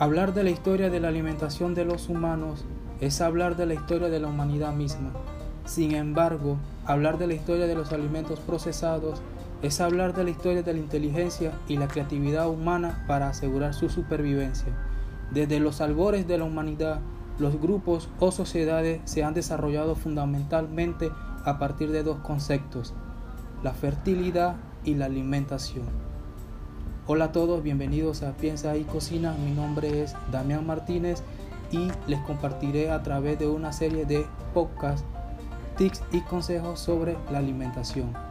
Hablar de la historia de la alimentación de los humanos es hablar de la historia de la humanidad misma. Sin embargo, hablar de la historia de los alimentos procesados es hablar de la historia de la inteligencia y la creatividad humana para asegurar su supervivencia. Desde los albores de la humanidad, los grupos o sociedades se han desarrollado fundamentalmente a partir de dos conceptos, la fertilidad y la alimentación. Hola a todos, bienvenidos a Piensa y Cocina. Mi nombre es Damián Martínez y les compartiré a través de una serie de podcasts, tips y consejos sobre la alimentación.